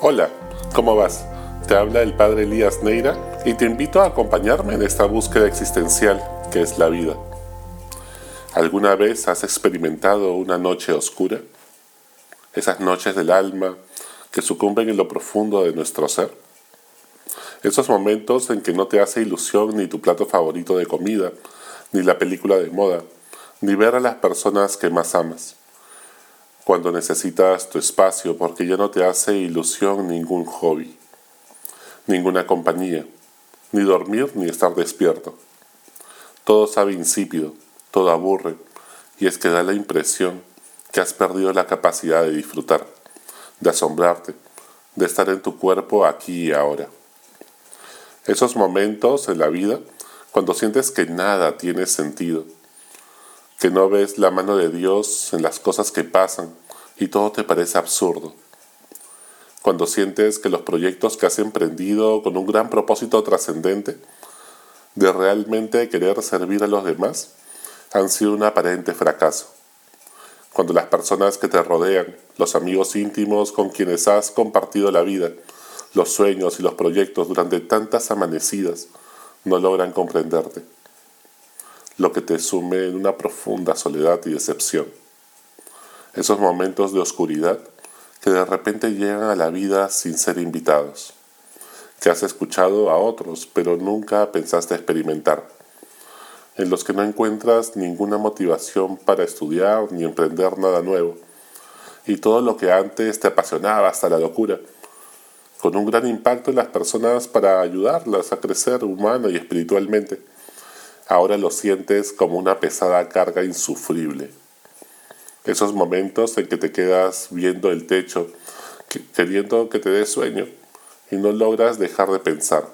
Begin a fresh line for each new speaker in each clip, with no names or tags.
Hola, ¿cómo vas? Te habla el padre Elías Neira y te invito a acompañarme en esta búsqueda existencial que es la vida. ¿Alguna vez has experimentado una noche oscura? Esas noches del alma que sucumben en lo profundo de nuestro ser. Esos momentos en que no te hace ilusión ni tu plato favorito de comida, ni la película de moda, ni ver a las personas que más amas cuando necesitas tu espacio porque ya no te hace ilusión ningún hobby, ninguna compañía, ni dormir ni estar despierto. Todo sabe insípido, todo aburre, y es que da la impresión que has perdido la capacidad de disfrutar, de asombrarte, de estar en tu cuerpo aquí y ahora. Esos momentos en la vida, cuando sientes que nada tiene sentido, que no ves la mano de Dios en las cosas que pasan y todo te parece absurdo. Cuando sientes que los proyectos que has emprendido con un gran propósito trascendente de realmente querer servir a los demás han sido un aparente fracaso. Cuando las personas que te rodean, los amigos íntimos con quienes has compartido la vida, los sueños y los proyectos durante tantas amanecidas, no logran comprenderte lo que te sume en una profunda soledad y decepción. Esos momentos de oscuridad que de repente llegan a la vida sin ser invitados, que has escuchado a otros pero nunca pensaste experimentar, en los que no encuentras ninguna motivación para estudiar ni emprender nada nuevo, y todo lo que antes te apasionaba hasta la locura, con un gran impacto en las personas para ayudarlas a crecer humana y espiritualmente ahora lo sientes como una pesada carga insufrible. Esos momentos en que te quedas viendo el techo, queriendo que te dé sueño, y no logras dejar de pensar,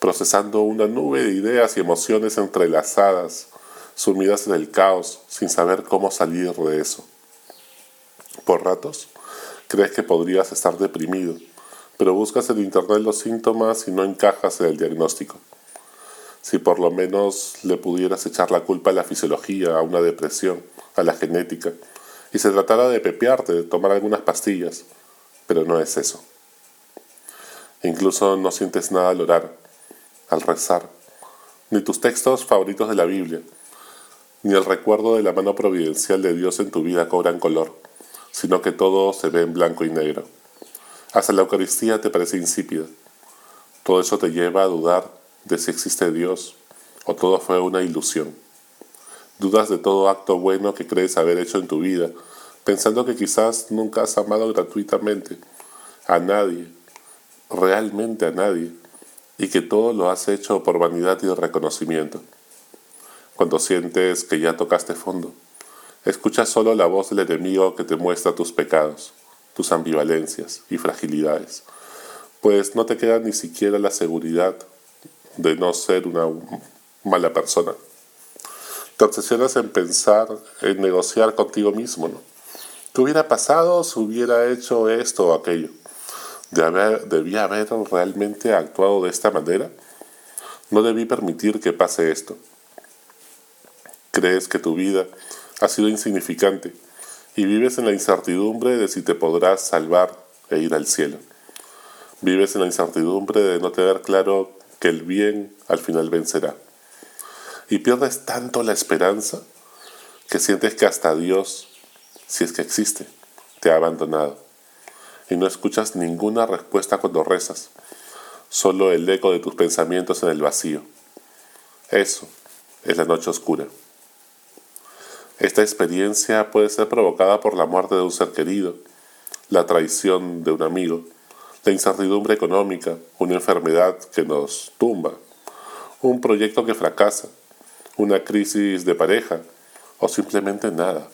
procesando una nube de ideas y emociones entrelazadas, sumidas en el caos, sin saber cómo salir de eso. Por ratos, crees que podrías estar deprimido, pero buscas en internet los síntomas y no encajas en el diagnóstico si por lo menos le pudieras echar la culpa a la fisiología, a una depresión, a la genética, y se tratara de pepearte, de tomar algunas pastillas, pero no es eso. Incluso no sientes nada al orar, al rezar, ni tus textos favoritos de la Biblia, ni el recuerdo de la mano providencial de Dios en tu vida cobran color, sino que todo se ve en blanco y negro. Hasta la Eucaristía te parece insípida. Todo eso te lleva a dudar de si existe Dios o todo fue una ilusión. Dudas de todo acto bueno que crees haber hecho en tu vida, pensando que quizás nunca has amado gratuitamente a nadie, realmente a nadie, y que todo lo has hecho por vanidad y reconocimiento. Cuando sientes que ya tocaste fondo, escuchas solo la voz del enemigo que te muestra tus pecados, tus ambivalencias y fragilidades, pues no te queda ni siquiera la seguridad de no ser una mala persona. Te obsesionas en pensar, en negociar contigo mismo, ¿no? ¿Qué hubiera pasado si hubiera hecho esto o aquello? ¿De haber, ¿Debía haber realmente actuado de esta manera? No debí permitir que pase esto. Crees que tu vida ha sido insignificante y vives en la incertidumbre de si te podrás salvar e ir al cielo. Vives en la incertidumbre de no tener claro que el bien al final vencerá. Y pierdes tanto la esperanza que sientes que hasta Dios, si es que existe, te ha abandonado. Y no escuchas ninguna respuesta cuando rezas, solo el eco de tus pensamientos en el vacío. Eso es la noche oscura. Esta experiencia puede ser provocada por la muerte de un ser querido, la traición de un amigo, la incertidumbre económica, una enfermedad que nos tumba, un proyecto que fracasa, una crisis de pareja o simplemente nada.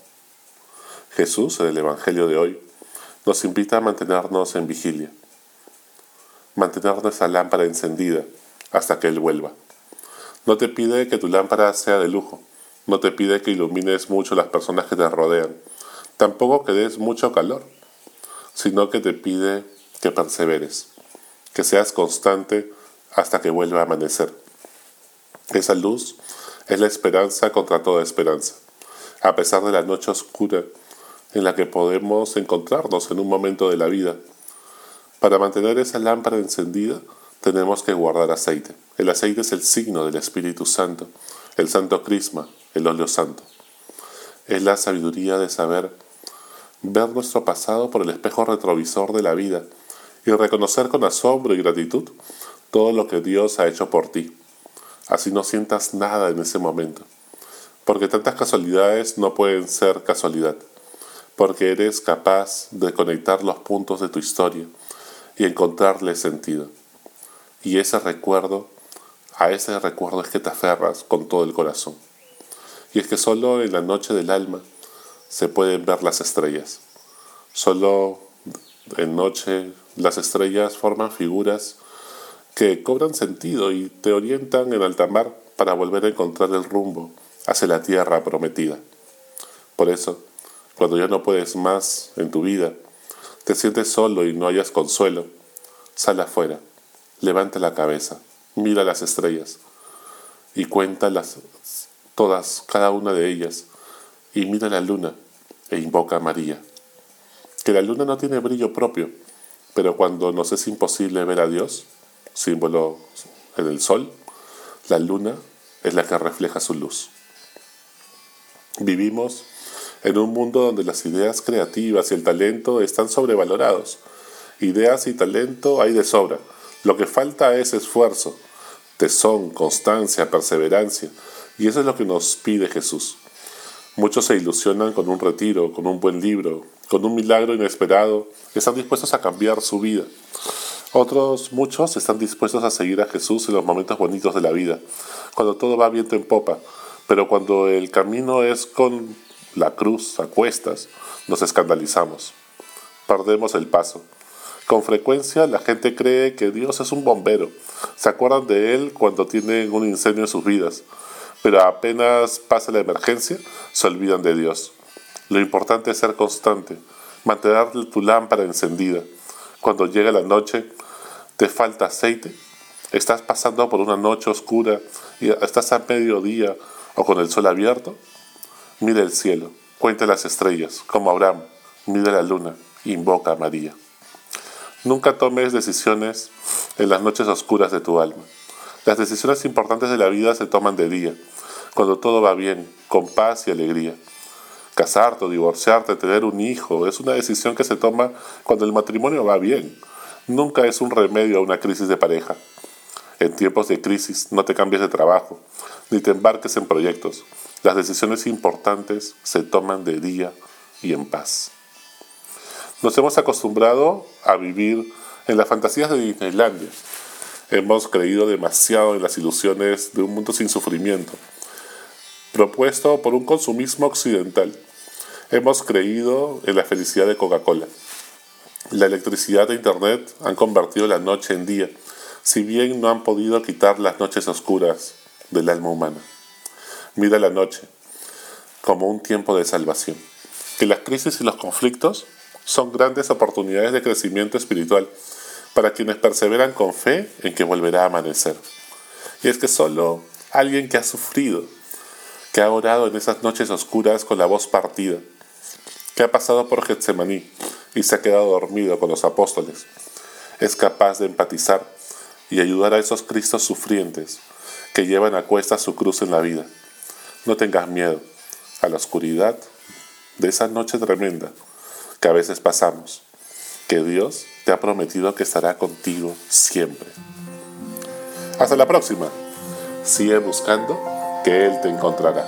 Jesús, en el Evangelio de hoy, nos invita a mantenernos en vigilia, mantener nuestra lámpara encendida hasta que Él vuelva. No te pide que tu lámpara sea de lujo, no te pide que ilumines mucho las personas que te rodean, tampoco que des mucho calor, sino que te pide que perseveres, que seas constante hasta que vuelva a amanecer. Esa luz es la esperanza contra toda esperanza, a pesar de la noche oscura en la que podemos encontrarnos en un momento de la vida. Para mantener esa lámpara encendida tenemos que guardar aceite. El aceite es el signo del Espíritu Santo, el santo crisma, el óleo santo. Es la sabiduría de saber ver nuestro pasado por el espejo retrovisor de la vida y reconocer con asombro y gratitud todo lo que Dios ha hecho por ti. Así no sientas nada en ese momento, porque tantas casualidades no pueden ser casualidad, porque eres capaz de conectar los puntos de tu historia y encontrarle sentido. Y ese recuerdo, a ese recuerdo es que te aferras con todo el corazón. Y es que solo en la noche del alma se pueden ver las estrellas. Solo en noche las estrellas forman figuras que cobran sentido y te orientan en alta mar para volver a encontrar el rumbo hacia la tierra prometida. Por eso, cuando ya no puedes más en tu vida, te sientes solo y no hayas consuelo, sal afuera, levanta la cabeza, mira las estrellas y cuéntalas todas, cada una de ellas, y mira la luna e invoca a María. Que la luna no tiene brillo propio, pero cuando nos es imposible ver a Dios, símbolo en el sol, la luna es la que refleja su luz. Vivimos en un mundo donde las ideas creativas y el talento están sobrevalorados. Ideas y talento hay de sobra. Lo que falta es esfuerzo, tesón, constancia, perseverancia. Y eso es lo que nos pide Jesús. Muchos se ilusionan con un retiro, con un buen libro, con un milagro inesperado, están dispuestos a cambiar su vida. Otros, muchos, están dispuestos a seguir a Jesús en los momentos bonitos de la vida, cuando todo va viento en popa, pero cuando el camino es con la cruz a cuestas, nos escandalizamos, perdemos el paso. Con frecuencia la gente cree que Dios es un bombero, se acuerdan de Él cuando tienen un incendio en sus vidas, pero apenas pasa la emergencia, se olvidan de Dios. Lo importante es ser constante, mantener tu lámpara encendida. Cuando llega la noche, te falta aceite, estás pasando por una noche oscura y estás a mediodía o con el sol abierto, mira el cielo, cuenta las estrellas, como Abraham, mira la luna, invoca a María. Nunca tomes decisiones en las noches oscuras de tu alma. Las decisiones importantes de la vida se toman de día, cuando todo va bien, con paz y alegría. Casarte o divorciarte, tener un hijo, es una decisión que se toma cuando el matrimonio va bien. Nunca es un remedio a una crisis de pareja. En tiempos de crisis no te cambies de trabajo, ni te embarques en proyectos. Las decisiones importantes se toman de día y en paz. Nos hemos acostumbrado a vivir en las fantasías de Disneylandia. Hemos creído demasiado en las ilusiones de un mundo sin sufrimiento, propuesto por un consumismo occidental. Hemos creído en la felicidad de Coca-Cola. La electricidad de Internet han convertido la noche en día, si bien no han podido quitar las noches oscuras del alma humana. Mira la noche como un tiempo de salvación. Que las crisis y los conflictos son grandes oportunidades de crecimiento espiritual para quienes perseveran con fe en que volverá a amanecer. Y es que solo alguien que ha sufrido, que ha orado en esas noches oscuras con la voz partida, que ha pasado por Getsemaní y se ha quedado dormido con los apóstoles, es capaz de empatizar y ayudar a esos Cristos sufrientes que llevan a cuesta su cruz en la vida. No tengas miedo a la oscuridad de esa noche tremenda que a veces pasamos, que Dios te ha prometido que estará contigo siempre. Hasta la próxima. Sigue buscando que Él te encontrará.